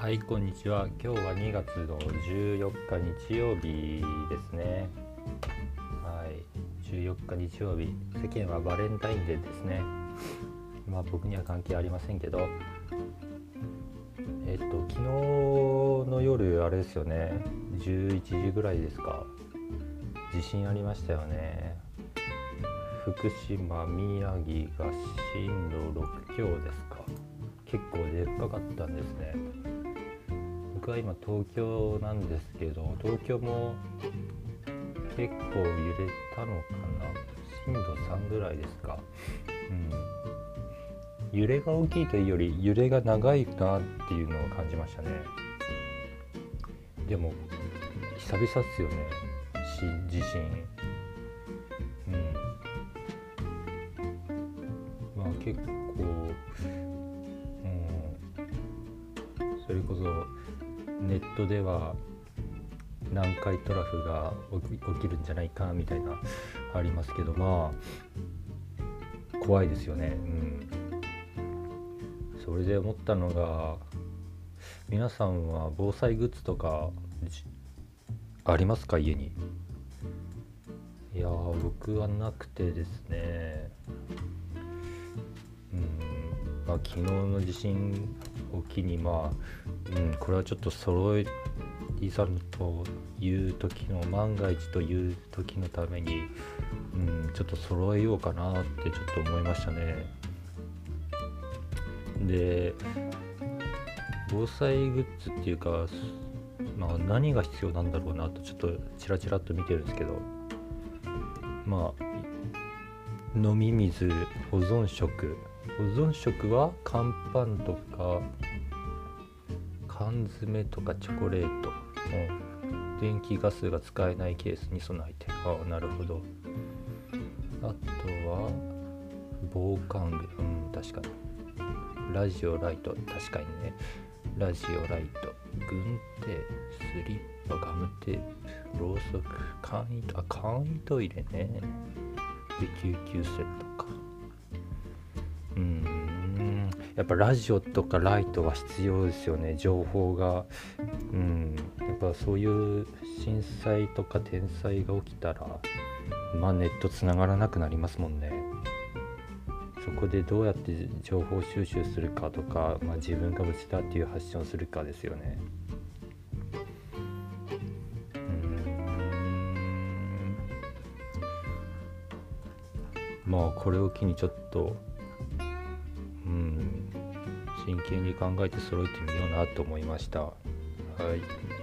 はいこんにちは。今日は2月の14日日曜日ですね。はい、14日日曜日。世間はバレンタインデーですね。まあ僕には関係ありませんけど、えっと昨日の夜あれですよね。11時ぐらいですか。地震ありましたよね。福島、宮城が震度6強ですか。結構でっかかったんですね僕は今東京なんですけど東京も結構揺れたのかな。震度3ぐらいですか。うん。揺れが大きいというより揺れが長いなっていうのを感じましたね。でも久々っすよね。地震。うん。まあ結構うん。それこそネットでは南海トラフが起きるんじゃないかみたいなありますけどまあ怖いですよね。うん。それで思ったのが皆さんは防災グッズとかありますか？家に。いや僕はなくてですね。うん。まあ昨日の地震を機にまあ、うん、これはちょっと揃えいざという時の万が一という時のために、うん、ちょっと揃えようかなってちょっと思いましたね。で防災グッズっていうか、まあ、何が必要なんだろうなとちょっとチラチラっと見てるんですけどまあ飲み水保存食保存食は乾パンとか缶詰とかチョコレート、うん、電気ガスが使えないケースに備えてああなるほど。あとは防寒具。うん確かに。ラジオライト。確かにね。ラジオライト。軍手スリッパガムテープろうそく簡易あ簡易トイレね。で救急セットか。やっぱラジオとかライトは必要ですよね。情報が。うん。やっぱそういう震災とか天災が起きたらまあネットつながらなくなりますもんね。そこでどうやって情報収集するかとか、まあ、自分が無事だっていう発信をするかですよね。うん。まあこれを機にちょっとうん。真剣に考えて揃えてみようなと思いました。はい。